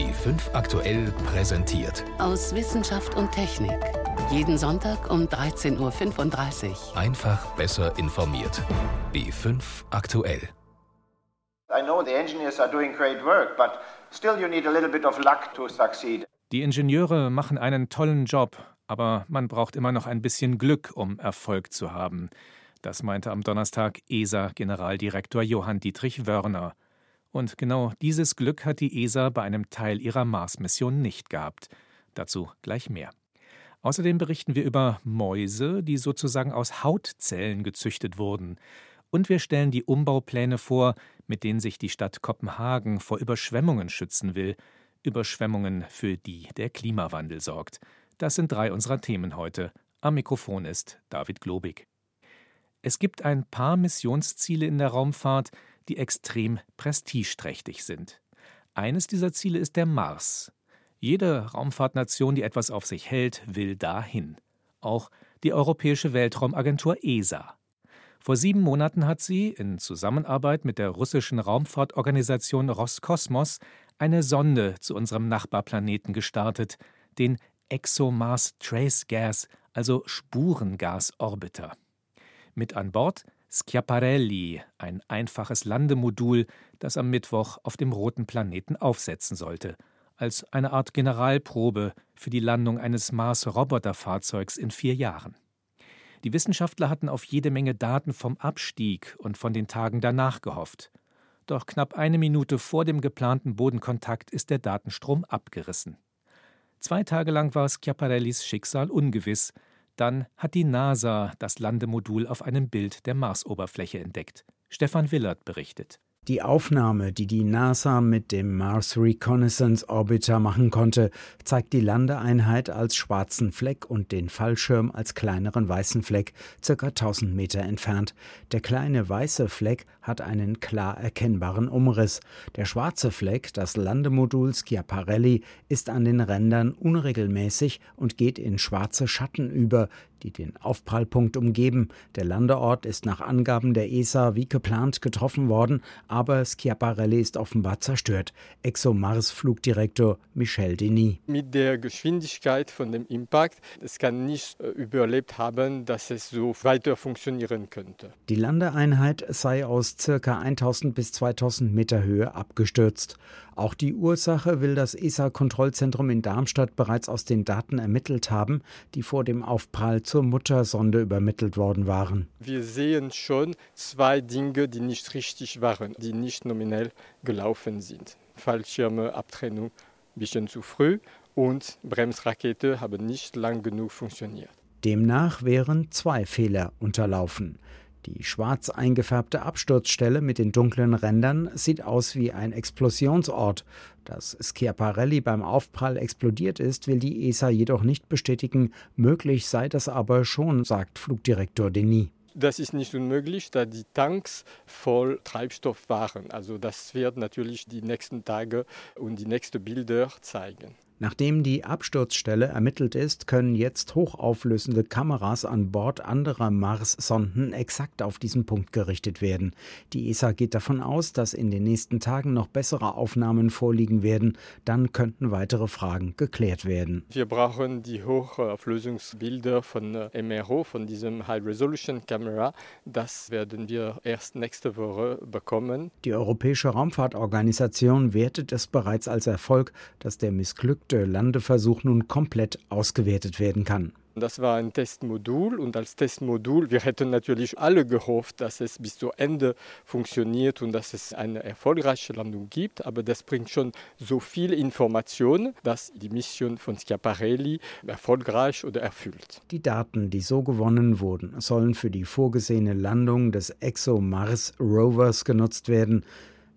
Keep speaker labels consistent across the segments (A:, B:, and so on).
A: B5 aktuell präsentiert.
B: Aus Wissenschaft und Technik. Jeden Sonntag um 13.35 Uhr.
A: Einfach besser informiert. B5 aktuell.
C: I know the engineers are doing great work, but still you need a little bit of luck to succeed.
D: Die Ingenieure machen einen tollen Job, aber man braucht immer noch ein bisschen Glück, um Erfolg zu haben. Das meinte am Donnerstag ESA-Generaldirektor Johann Dietrich Wörner. Und genau dieses Glück hat die ESA bei einem Teil ihrer Mars-Mission nicht gehabt. Dazu gleich mehr. Außerdem berichten wir über Mäuse, die sozusagen aus Hautzellen gezüchtet wurden. Und wir stellen die Umbaupläne vor, mit denen sich die Stadt Kopenhagen vor Überschwemmungen schützen will. Überschwemmungen, für die der Klimawandel sorgt. Das sind drei unserer Themen heute. Am Mikrofon ist David Globig. Es gibt ein paar Missionsziele in der Raumfahrt, die extrem prestigeträchtig sind. Eines dieser Ziele ist der Mars. Jede Raumfahrtnation, die etwas auf sich hält, will dahin. Auch die Europäische Weltraumagentur ESA. Vor sieben Monaten hat sie, in Zusammenarbeit mit der russischen Raumfahrtorganisation Roskosmos, eine Sonde zu unserem Nachbarplaneten gestartet, den ExoMars Trace Gas, also Spurengasorbiter. Mit an Bord Schiaparelli, ein einfaches Landemodul, das am Mittwoch auf dem roten Planeten aufsetzen sollte, als eine Art Generalprobe für die Landung eines Mars-Roboterfahrzeugs in vier Jahren. Die Wissenschaftler hatten auf jede Menge Daten vom Abstieg und von den Tagen danach gehofft. Doch knapp eine Minute vor dem geplanten Bodenkontakt ist der Datenstrom abgerissen. Zwei Tage lang war Schiaparellis Schicksal ungewiss, dann hat die NASA das Landemodul auf einem Bild der Marsoberfläche entdeckt. Stefan Willert berichtet.
E: Die Aufnahme, die die NASA mit dem Mars Reconnaissance Orbiter machen konnte, zeigt die Landeeinheit als schwarzen Fleck und den Fallschirm als kleineren weißen Fleck, circa 1000 Meter entfernt. Der kleine weiße Fleck hat einen klar erkennbaren Umriss. Der schwarze Fleck, das Landemodul Schiaparelli, ist an den Rändern unregelmäßig und geht in schwarze Schatten über, die den Aufprallpunkt umgeben. Der Landeort ist nach Angaben der ESA wie geplant getroffen worden, aber Schiaparelli ist offenbar zerstört. ExoMars-Flugdirektor Michel Denis.
F: Mit der Geschwindigkeit von dem Impact, es kann nicht äh, überlebt haben, dass es so weiter funktionieren könnte.
E: Die Landeeinheit sei aus ca. 1000 bis 2000 Meter Höhe abgestürzt. Auch die Ursache will das ESA-Kontrollzentrum in Darmstadt bereits aus den Daten ermittelt haben, die vor dem Aufprall zur Muttersonde übermittelt worden waren.
F: Wir sehen schon zwei Dinge, die nicht richtig waren, die nicht nominell gelaufen sind. Fallschirme, Abtrennung ein bisschen zu früh und Bremsrakete haben nicht lang genug funktioniert.
E: Demnach wären zwei Fehler unterlaufen. Die schwarz eingefärbte Absturzstelle mit den dunklen Rändern sieht aus wie ein Explosionsort. Dass Schiaparelli beim Aufprall explodiert ist, will die ESA jedoch nicht bestätigen. Möglich sei das aber schon, sagt Flugdirektor Denis.
F: Das ist nicht unmöglich, da die Tanks voll Treibstoff waren. Also das wird natürlich die nächsten Tage und die nächsten Bilder zeigen.
E: Nachdem die Absturzstelle ermittelt ist, können jetzt hochauflösende Kameras an Bord anderer Mars-Sonden exakt auf diesen Punkt gerichtet werden. Die ESA geht davon aus, dass in den nächsten Tagen noch bessere Aufnahmen vorliegen werden. Dann könnten weitere Fragen geklärt werden.
F: Wir brauchen die Hochauflösungsbilder von äh, MRO, von diesem High Resolution Camera. Das werden wir erst nächste Woche bekommen.
E: Die Europäische Raumfahrtorganisation wertet es bereits als Erfolg, dass der missglückte der Landeversuch nun komplett ausgewertet werden kann.
F: Das war ein Testmodul und als Testmodul, wir hätten natürlich alle gehofft, dass es bis zu Ende funktioniert und dass es eine erfolgreiche Landung gibt, aber das bringt schon so viel Information, dass die Mission von Schiaparelli erfolgreich oder erfüllt.
E: Die Daten, die so gewonnen wurden, sollen für die vorgesehene Landung des ExoMars Rovers genutzt werden.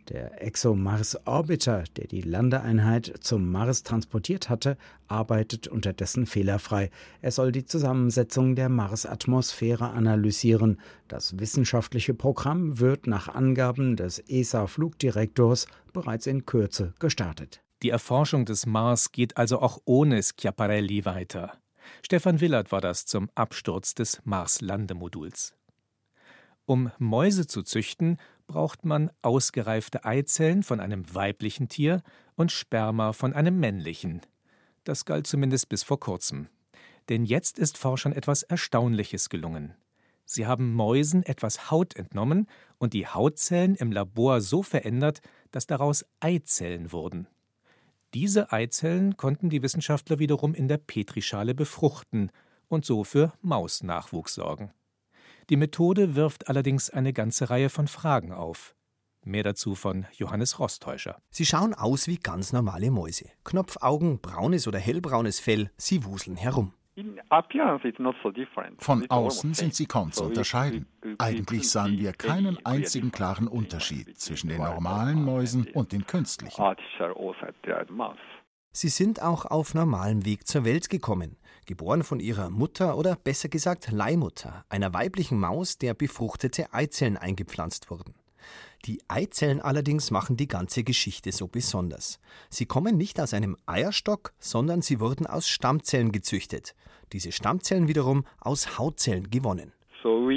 E: Der ExoMars Orbiter, der die Landeeinheit zum Mars transportiert hatte, arbeitet unterdessen fehlerfrei. Er soll die Zusammensetzung der Marsatmosphäre analysieren. Das wissenschaftliche Programm wird nach Angaben des ESA-Flugdirektors bereits in Kürze gestartet.
D: Die Erforschung des Mars geht also auch ohne Schiaparelli weiter. Stefan Willert war das zum Absturz des Mars-Landemoduls. Um Mäuse zu züchten, braucht man ausgereifte Eizellen von einem weiblichen Tier und Sperma von einem männlichen. Das galt zumindest bis vor kurzem. Denn jetzt ist Forschern etwas Erstaunliches gelungen. Sie haben Mäusen etwas Haut entnommen und die Hautzellen im Labor so verändert, dass daraus Eizellen wurden. Diese Eizellen konnten die Wissenschaftler wiederum in der Petrischale befruchten und so für Mausnachwuchs sorgen. Die Methode wirft allerdings eine ganze Reihe von Fragen auf. Mehr dazu von Johannes Rostäuscher.
G: Sie schauen aus wie ganz normale Mäuse. Knopfaugen, braunes oder hellbraunes Fell, sie wuseln herum.
H: Von außen sind sie kaum zu unterscheiden. Eigentlich sahen wir keinen einzigen klaren Unterschied zwischen den normalen Mäusen und den künstlichen.
G: Sie sind auch auf normalem Weg zur Welt gekommen, geboren von ihrer Mutter oder besser gesagt Leihmutter, einer weiblichen Maus, der befruchtete Eizellen eingepflanzt wurden. Die Eizellen allerdings machen die ganze Geschichte so besonders. Sie kommen nicht aus einem Eierstock, sondern sie wurden aus Stammzellen gezüchtet. Diese Stammzellen wiederum aus Hautzellen gewonnen.
H: Uh,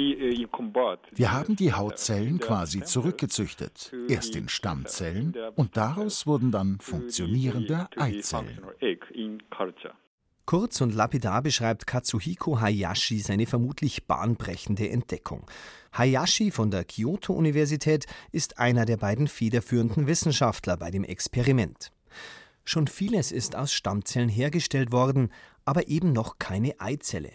H: Wir haben die Hautzellen quasi zurückgezüchtet, erst in Stammzellen und daraus wurden dann funktionierende Eizellen.
G: Kurz und lapidar beschreibt Katsuhiko Hayashi seine vermutlich bahnbrechende Entdeckung. Hayashi von der Kyoto-Universität ist einer der beiden federführenden Wissenschaftler bei dem Experiment. Schon vieles ist aus Stammzellen hergestellt worden, aber eben noch keine Eizelle.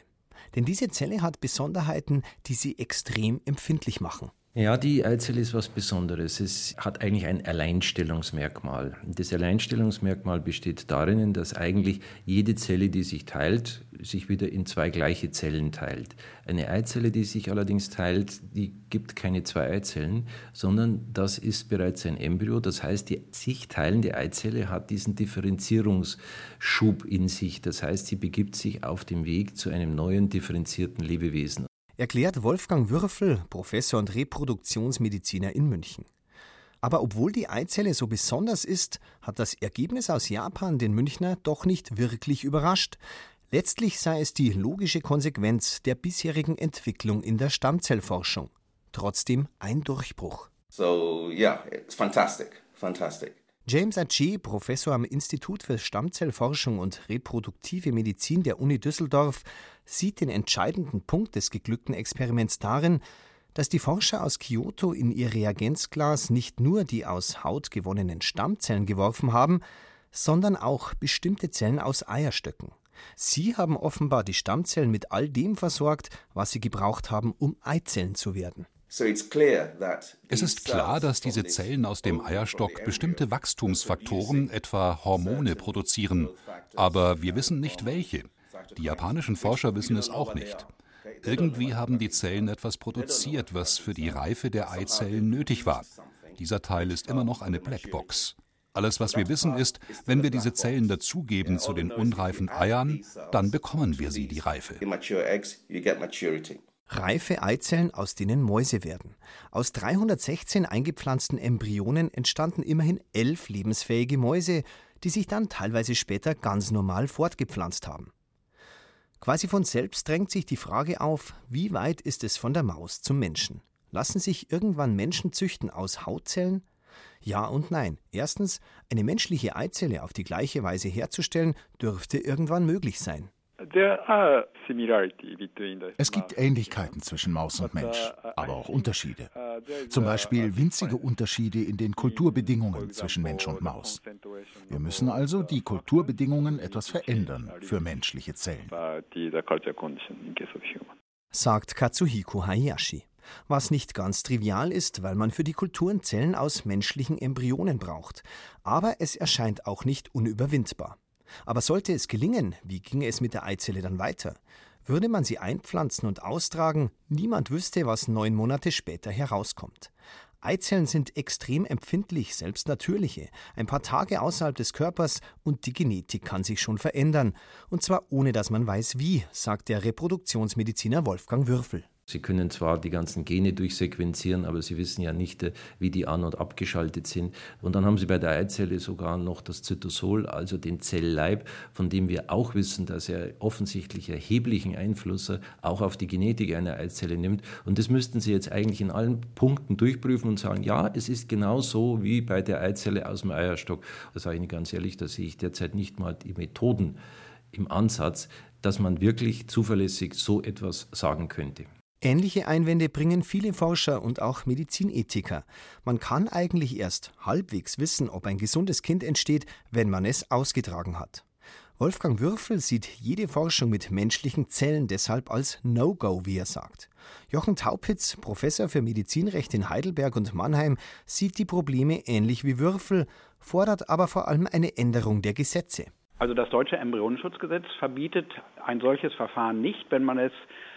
G: Denn diese Zelle hat Besonderheiten, die sie extrem empfindlich machen.
I: Ja, die Eizelle ist was Besonderes. Es hat eigentlich ein Alleinstellungsmerkmal. Das Alleinstellungsmerkmal besteht darin, dass eigentlich jede Zelle, die sich teilt, sich wieder in zwei gleiche Zellen teilt. Eine Eizelle, die sich allerdings teilt, die gibt keine zwei Eizellen, sondern das ist bereits ein Embryo. Das heißt, die sich teilende Eizelle hat diesen Differenzierungsschub in sich. Das heißt, sie begibt sich auf dem Weg zu einem neuen differenzierten Lebewesen
G: erklärt Wolfgang Würfel, Professor und Reproduktionsmediziner in München. Aber obwohl die Eizelle so besonders ist, hat das Ergebnis aus Japan den Münchner doch nicht wirklich überrascht. Letztlich sei es die logische Konsequenz der bisherigen Entwicklung in der Stammzellforschung. Trotzdem ein Durchbruch.
J: So, yeah, it's fantastic, fantastic.
G: James Achi, Professor am Institut für Stammzellforschung und reproduktive Medizin der Uni Düsseldorf, sieht den entscheidenden Punkt des geglückten Experiments darin, dass die Forscher aus Kyoto in ihr Reagenzglas nicht nur die aus Haut gewonnenen Stammzellen geworfen haben, sondern auch bestimmte Zellen aus Eierstöcken. Sie haben offenbar die Stammzellen mit all dem versorgt, was sie gebraucht haben, um Eizellen zu werden.
K: Es ist klar, dass diese Zellen aus dem Eierstock bestimmte Wachstumsfaktoren, etwa Hormone, produzieren. Aber wir wissen nicht welche. Die japanischen Forscher wissen es auch nicht. Irgendwie haben die Zellen etwas produziert, was für die Reife der Eizellen nötig war. Dieser Teil ist immer noch eine Blackbox. Alles, was wir wissen, ist, wenn wir diese Zellen dazugeben zu den unreifen Eiern, dann bekommen wir sie die Reife
G: reife Eizellen, aus denen Mäuse werden. Aus 316 eingepflanzten Embryonen entstanden immerhin elf lebensfähige Mäuse, die sich dann teilweise später ganz normal fortgepflanzt haben. Quasi von selbst drängt sich die Frage auf, wie weit ist es von der Maus zum Menschen? Lassen sich irgendwann Menschen züchten aus Hautzellen? Ja und nein. Erstens, eine menschliche Eizelle auf die gleiche Weise herzustellen, dürfte irgendwann möglich sein.
H: Es gibt Ähnlichkeiten zwischen Maus und Mensch, aber auch Unterschiede. Zum Beispiel winzige Unterschiede in den Kulturbedingungen zwischen Mensch und Maus. Wir müssen also die Kulturbedingungen etwas verändern für menschliche Zellen.
G: Sagt Katsuhiko Hayashi. Was nicht ganz trivial ist, weil man für die Kulturen Zellen aus menschlichen Embryonen braucht. Aber es erscheint auch nicht unüberwindbar. Aber sollte es gelingen, wie ginge es mit der Eizelle dann weiter? Würde man sie einpflanzen und austragen, niemand wüsste, was neun Monate später herauskommt. Eizellen sind extrem empfindlich, selbst natürliche, ein paar Tage außerhalb des Körpers und die Genetik kann sich schon verändern. Und zwar ohne dass man weiß wie, sagt der Reproduktionsmediziner Wolfgang Würfel.
I: Sie können zwar die ganzen Gene durchsequenzieren, aber Sie wissen ja nicht, äh, wie die an- und abgeschaltet sind. Und dann haben Sie bei der Eizelle sogar noch das Zytosol, also den Zellleib, von dem wir auch wissen, dass er offensichtlich erheblichen Einfluss äh, auch auf die Genetik einer Eizelle nimmt. Und das müssten Sie jetzt eigentlich in allen Punkten durchprüfen und sagen, ja, es ist genau so wie bei der Eizelle aus dem Eierstock. Das sage ich Ihnen ganz ehrlich, da sehe ich derzeit nicht mal die Methoden im Ansatz, dass man wirklich zuverlässig so etwas sagen könnte.
G: Ähnliche Einwände bringen viele Forscher und auch Medizinethiker. Man kann eigentlich erst halbwegs wissen, ob ein gesundes Kind entsteht, wenn man es ausgetragen hat. Wolfgang Würfel sieht jede Forschung mit menschlichen Zellen deshalb als No-Go, wie er sagt. Jochen Taupitz, Professor für Medizinrecht in Heidelberg und Mannheim, sieht die Probleme ähnlich wie Würfel, fordert aber vor allem eine Änderung der Gesetze.
L: Also das deutsche Embryonenschutzgesetz verbietet ein solches Verfahren nicht, wenn man es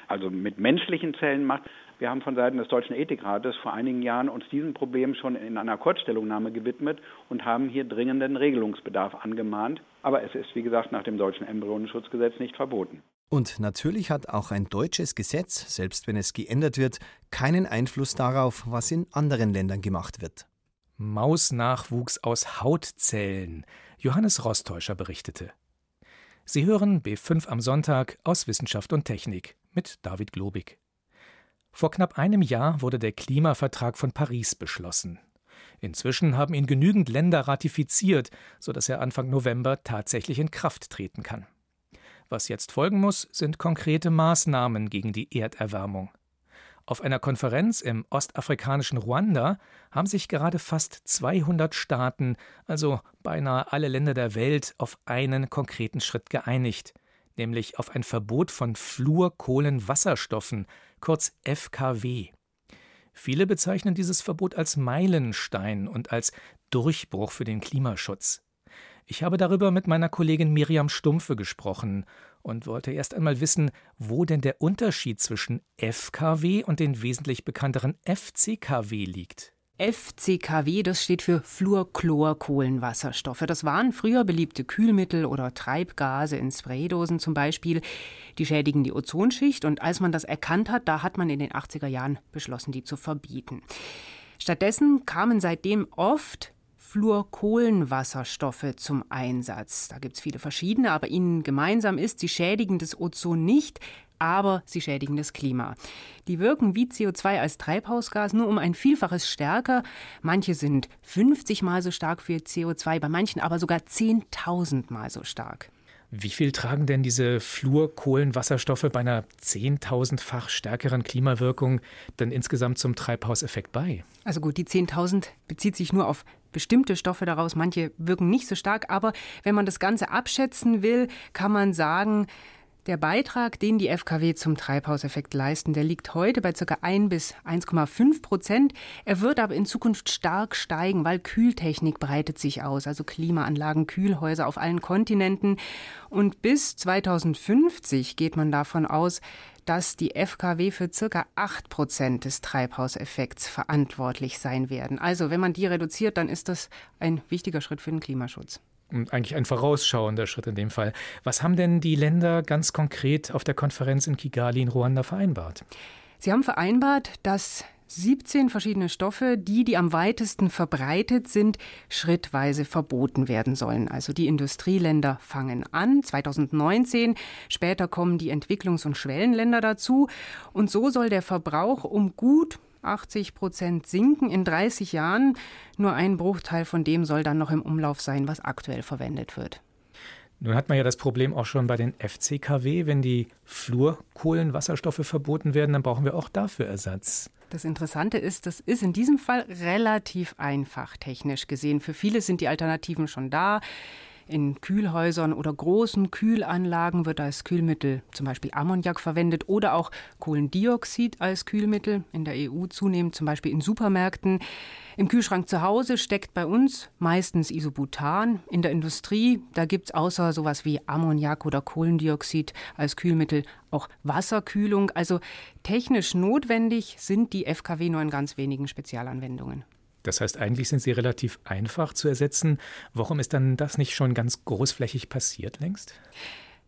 L: also mit menschlichen Zellen macht. Wir haben von Seiten des Deutschen Ethikrates vor einigen Jahren uns diesem Problem schon in einer Kurzstellungnahme gewidmet und haben hier dringenden Regelungsbedarf angemahnt. Aber es ist, wie gesagt, nach dem deutschen Embryonenschutzgesetz nicht verboten.
G: Und natürlich hat auch ein deutsches Gesetz, selbst wenn es geändert wird, keinen Einfluss darauf, was in anderen Ländern gemacht wird.
D: Mausnachwuchs aus Hautzellen. Johannes Rostäuscher berichtete. Sie hören B5 am Sonntag aus Wissenschaft und Technik mit David Globig. Vor knapp einem Jahr wurde der Klimavertrag von Paris beschlossen. Inzwischen haben ihn genügend Länder ratifiziert, sodass er Anfang November tatsächlich in Kraft treten kann. Was jetzt folgen muss, sind konkrete Maßnahmen gegen die Erderwärmung. Auf einer Konferenz im ostafrikanischen Ruanda haben sich gerade fast 200 Staaten, also beinahe alle Länder der Welt, auf einen konkreten Schritt geeinigt nämlich auf ein Verbot von Fluorkohlenwasserstoffen, kurz FKW. Viele bezeichnen dieses Verbot als Meilenstein und als Durchbruch für den Klimaschutz. Ich habe darüber mit meiner Kollegin Miriam Stumpfe gesprochen und wollte erst einmal wissen, wo denn der Unterschied zwischen FKW und den wesentlich bekannteren FCKW liegt.
M: FCKW, das steht für Fluorchlorkohlenwasserstoffe. Das waren früher beliebte Kühlmittel oder Treibgase in Spraydosen zum Beispiel. Die schädigen die Ozonschicht und als man das erkannt hat, da hat man in den 80er Jahren beschlossen, die zu verbieten. Stattdessen kamen seitdem oft Fluorkohlenwasserstoffe zum Einsatz. Da gibt es viele verschiedene, aber ihnen gemeinsam ist, sie schädigen das Ozon nicht, aber sie schädigen das Klima. Die wirken wie CO2 als Treibhausgas nur um ein Vielfaches stärker. Manche sind 50 mal so stark für CO2, bei manchen aber sogar 10.000 mal so stark.
D: Wie viel tragen denn diese Fluorkohlenwasserstoffe bei einer 10.000-fach stärkeren Klimawirkung denn insgesamt zum Treibhauseffekt bei?
M: Also gut, die 10.000 bezieht sich nur auf bestimmte Stoffe daraus. Manche wirken nicht so stark, aber wenn man das Ganze abschätzen will, kann man sagen, der Beitrag, den die FKW zum Treibhauseffekt leisten, der liegt heute bei ca. 1 bis 1,5 Prozent. Er wird aber in Zukunft stark steigen, weil Kühltechnik breitet sich aus, also Klimaanlagen, Kühlhäuser auf allen Kontinenten. Und bis 2050 geht man davon aus, dass die FKW für ca. 8 Prozent des Treibhauseffekts verantwortlich sein werden. Also wenn man die reduziert, dann ist das ein wichtiger Schritt für den Klimaschutz
D: eigentlich ein vorausschauender Schritt in dem Fall. Was haben denn die Länder ganz konkret auf der Konferenz in Kigali in Ruanda vereinbart?
M: Sie haben vereinbart, dass 17 verschiedene Stoffe, die, die am weitesten verbreitet sind, schrittweise verboten werden sollen. Also die Industrieländer fangen an, 2019, später kommen die Entwicklungs- und Schwellenländer dazu. Und so soll der Verbrauch um gut 80 Prozent sinken in 30 Jahren. Nur ein Bruchteil von dem soll dann noch im Umlauf sein, was aktuell verwendet wird.
D: Nun hat man ja das Problem auch schon bei den FCKW. Wenn die Fluorkohlenwasserstoffe verboten werden, dann brauchen wir auch dafür Ersatz.
M: Das Interessante ist, das ist in diesem Fall relativ einfach technisch gesehen. Für viele sind die Alternativen schon da. In Kühlhäusern oder großen Kühlanlagen wird als Kühlmittel zum Beispiel Ammoniak verwendet oder auch Kohlendioxid als Kühlmittel in der EU zunehmend, zum Beispiel in Supermärkten. Im Kühlschrank zu Hause steckt bei uns meistens Isobutan. In der Industrie, da gibt es außer sowas wie Ammoniak oder Kohlendioxid als Kühlmittel auch Wasserkühlung. Also technisch notwendig sind die FKW nur in ganz wenigen Spezialanwendungen.
D: Das heißt, eigentlich sind sie relativ einfach zu ersetzen. Warum ist dann das nicht schon ganz großflächig passiert längst?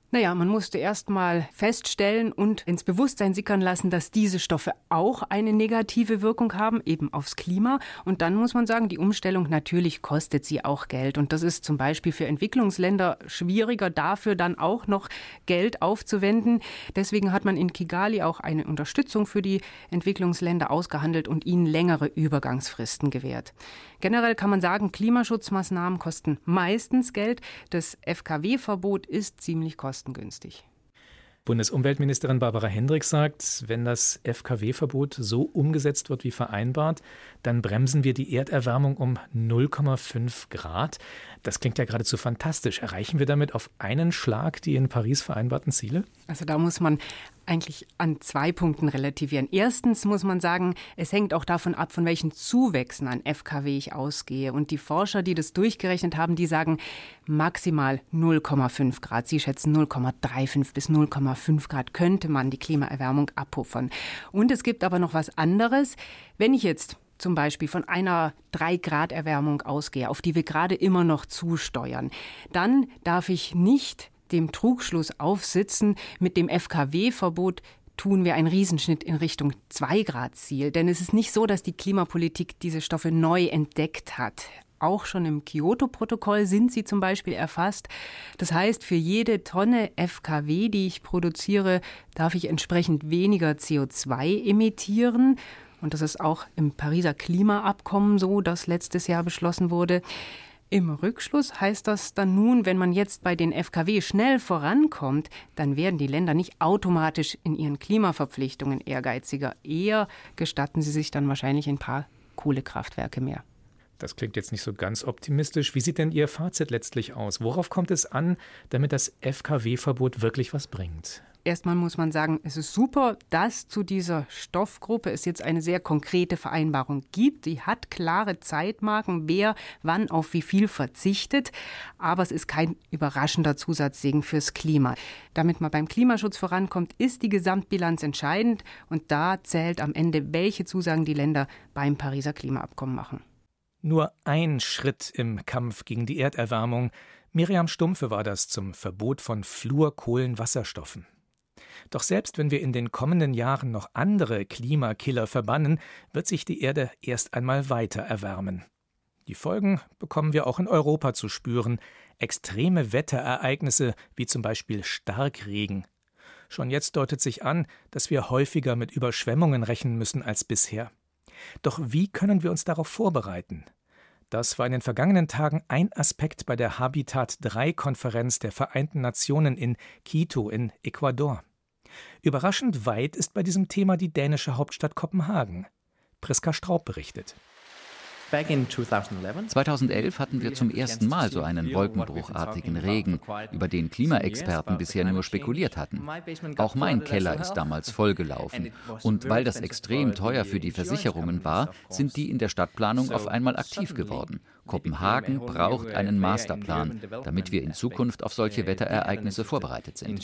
M: Naja, man musste erst mal feststellen und ins Bewusstsein sickern lassen, dass diese Stoffe auch eine negative Wirkung haben, eben aufs Klima. Und dann muss man sagen, die Umstellung natürlich kostet sie auch Geld. Und das ist zum Beispiel für Entwicklungsländer schwieriger, dafür dann auch noch Geld aufzuwenden. Deswegen hat man in Kigali auch eine Unterstützung für die Entwicklungsländer ausgehandelt und ihnen längere Übergangsfristen gewährt. Generell kann man sagen, Klimaschutzmaßnahmen kosten meistens Geld. Das FKW-Verbot ist ziemlich kostengünstig.
D: Bundesumweltministerin Barbara Hendricks sagt, wenn das FKW-Verbot so umgesetzt wird wie vereinbart, dann bremsen wir die Erderwärmung um 0,5 Grad. Das klingt ja geradezu fantastisch. Erreichen wir damit auf einen Schlag die in Paris vereinbarten Ziele?
M: Also da muss man eigentlich an zwei Punkten relativieren. Erstens muss man sagen, es hängt auch davon ab, von welchen Zuwächsen an FKW ich ausgehe. Und die Forscher, die das durchgerechnet haben, die sagen maximal 0,5 Grad. Sie schätzen 0,35 bis 0,5 Grad könnte man die Klimaerwärmung abpuffern. Und es gibt aber noch was anderes. Wenn ich jetzt zum Beispiel von einer 3-Grad-Erwärmung ausgehe, auf die wir gerade immer noch zusteuern, dann darf ich nicht dem Trugschluss aufsitzen, mit dem FKW-Verbot tun wir einen Riesenschnitt in Richtung 2-Grad-Ziel. Denn es ist nicht so, dass die Klimapolitik diese Stoffe neu entdeckt hat. Auch schon im Kyoto-Protokoll sind sie zum Beispiel erfasst. Das heißt, für jede Tonne FKW, die ich produziere, darf ich entsprechend weniger CO2 emittieren. Und das ist auch im Pariser Klimaabkommen so, das letztes Jahr beschlossen wurde. Im Rückschluss heißt das dann nun, wenn man jetzt bei den FKW schnell vorankommt, dann werden die Länder nicht automatisch in ihren Klimaverpflichtungen ehrgeiziger. Eher gestatten sie sich dann wahrscheinlich ein paar Kohlekraftwerke mehr.
D: Das klingt jetzt nicht so ganz optimistisch. Wie sieht denn Ihr Fazit letztlich aus? Worauf kommt es an, damit das FKW-Verbot wirklich was bringt?
M: Erstmal muss man sagen, es ist super, dass zu dieser Stoffgruppe es jetzt eine sehr konkrete Vereinbarung gibt. Die hat klare Zeitmarken, wer wann auf wie viel verzichtet. Aber es ist kein überraschender Zusatzsegen fürs Klima. Damit man beim Klimaschutz vorankommt, ist die Gesamtbilanz entscheidend. Und da zählt am Ende, welche Zusagen die Länder beim Pariser Klimaabkommen machen.
D: Nur ein Schritt im Kampf gegen die Erderwärmung. Miriam Stumpfe war das zum Verbot von Fluorkohlenwasserstoffen. Doch selbst wenn wir in den kommenden Jahren noch andere Klimakiller verbannen, wird sich die Erde erst einmal weiter erwärmen. Die Folgen bekommen wir auch in Europa zu spüren. Extreme Wetterereignisse wie zum Beispiel Starkregen. Schon jetzt deutet sich an, dass wir häufiger mit Überschwemmungen rechnen müssen als bisher. Doch wie können wir uns darauf vorbereiten? Das war in den vergangenen Tagen ein Aspekt bei der Habitat 3 Konferenz der Vereinten Nationen in Quito in Ecuador. Überraschend weit ist bei diesem Thema die dänische Hauptstadt Kopenhagen. Priska Straub berichtet.
N: 2011 hatten wir zum ersten Mal so einen wolkenbruchartigen Regen, über den Klimaexperten bisher nur spekuliert hatten. Auch mein Keller ist damals vollgelaufen. Und weil das extrem teuer für die Versicherungen war, sind die in der Stadtplanung auf einmal aktiv geworden. Kopenhagen braucht einen Masterplan, damit wir in Zukunft auf solche Wetterereignisse vorbereitet sind.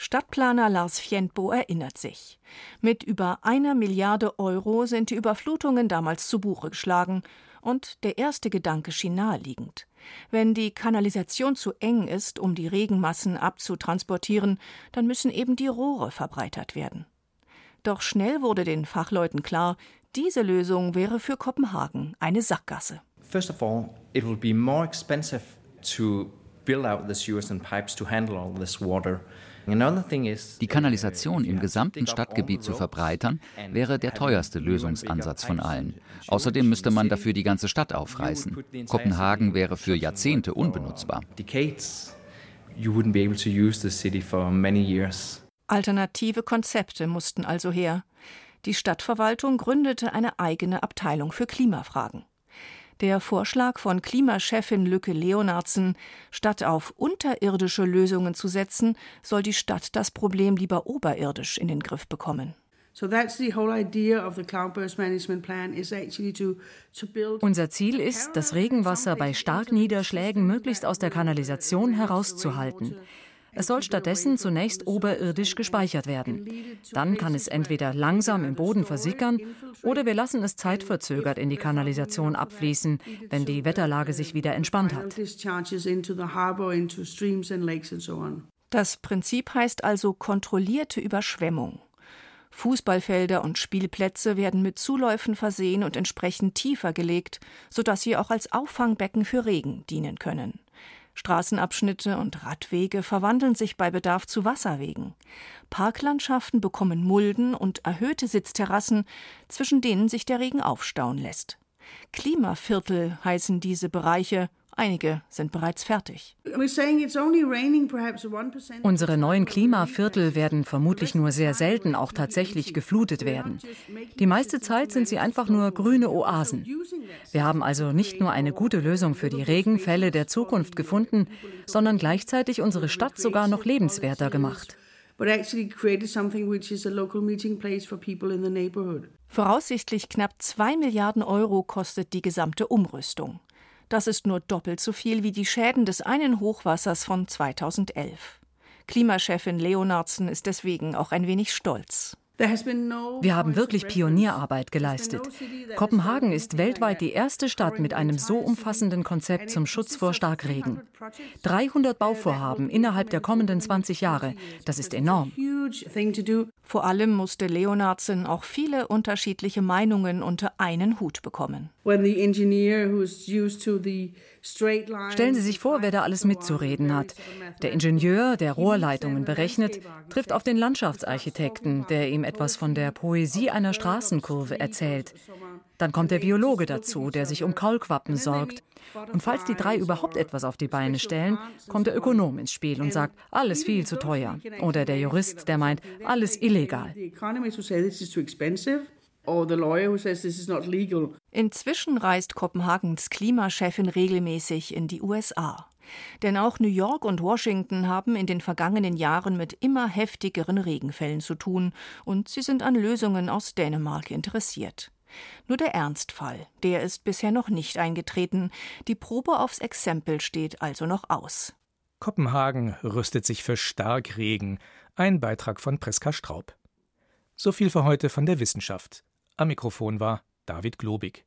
O: Stadtplaner Lars Fjentbo erinnert sich. Mit über einer Milliarde Euro sind die Überflutungen damals zu Buche geschlagen. Und der erste Gedanke schien naheliegend. Wenn die Kanalisation zu eng ist, um die Regenmassen abzutransportieren, dann müssen eben die Rohre verbreitert werden. Doch schnell wurde den Fachleuten klar, diese Lösung wäre für Kopenhagen eine Sackgasse. First of all, it will be more expensive
N: to Die Kanalisation im gesamten Stadtgebiet zu verbreitern, wäre der teuerste Lösungsansatz von allen. Außerdem müsste man dafür die ganze Stadt aufreißen. Kopenhagen wäre für Jahrzehnte unbenutzbar.
O: Alternative Konzepte mussten also her. Die Stadtverwaltung gründete eine eigene Abteilung für Klimafragen. Der Vorschlag von Klimachefin Lücke Leonardsen, statt auf unterirdische Lösungen zu setzen, soll die Stadt das Problem lieber oberirdisch in den Griff bekommen.
P: Unser Ziel ist, das Regenwasser bei Starkniederschlägen möglichst aus der Kanalisation herauszuhalten.
Q: Es soll stattdessen zunächst oberirdisch gespeichert werden. Dann kann es entweder langsam im Boden versickern oder wir lassen es zeitverzögert in die Kanalisation abfließen, wenn die Wetterlage sich wieder entspannt hat.
O: Das Prinzip heißt also kontrollierte Überschwemmung. Fußballfelder und Spielplätze werden mit Zuläufen versehen und entsprechend tiefer gelegt, sodass sie auch als Auffangbecken für Regen dienen können. Straßenabschnitte und Radwege verwandeln sich bei Bedarf zu Wasserwegen. Parklandschaften bekommen Mulden und erhöhte Sitzterrassen, zwischen denen sich der Regen aufstauen lässt. Klimaviertel heißen diese Bereiche, Einige sind bereits fertig.
Q: Unsere neuen Klimaviertel werden vermutlich nur sehr selten auch tatsächlich geflutet werden. Die meiste Zeit sind sie einfach nur grüne Oasen. Wir haben also nicht nur eine gute Lösung für die Regenfälle der Zukunft gefunden, sondern gleichzeitig unsere Stadt sogar noch lebenswerter gemacht.
O: Voraussichtlich knapp zwei Milliarden Euro kostet die gesamte Umrüstung. Das ist nur doppelt so viel wie die Schäden des einen Hochwassers von 2011. Klimachefin Leonardsen ist deswegen auch ein wenig stolz.
Q: Wir haben wirklich Pionierarbeit geleistet. Kopenhagen ist weltweit die erste Stadt mit einem so umfassenden Konzept zum Schutz vor Starkregen. 300 Bauvorhaben innerhalb der kommenden 20 Jahre, das ist enorm.
O: Vor allem musste Leonardsen auch viele unterschiedliche Meinungen unter einen Hut bekommen.
Q: Stellen Sie sich vor, wer da alles mitzureden hat. Der Ingenieur, der Rohrleitungen berechnet, trifft auf den Landschaftsarchitekten, der ihm etwas von der Poesie einer Straßenkurve erzählt. Dann kommt der Biologe dazu, der sich um Kaulquappen sorgt. Und falls die drei überhaupt etwas auf die Beine stellen, kommt der Ökonom ins Spiel und sagt, alles viel zu teuer. Oder der Jurist, der meint, alles illegal.
O: Inzwischen reist Kopenhagens Klimachefin regelmäßig in die USA. Denn auch New York und Washington haben in den vergangenen Jahren mit immer heftigeren Regenfällen zu tun, und sie sind an Lösungen aus Dänemark interessiert. Nur der Ernstfall, der ist bisher noch nicht eingetreten. Die Probe aufs Exempel steht also noch aus.
D: Kopenhagen rüstet sich für Starkregen. Ein Beitrag von Preska Straub. So viel für heute von der Wissenschaft. Am Mikrofon war David Globig.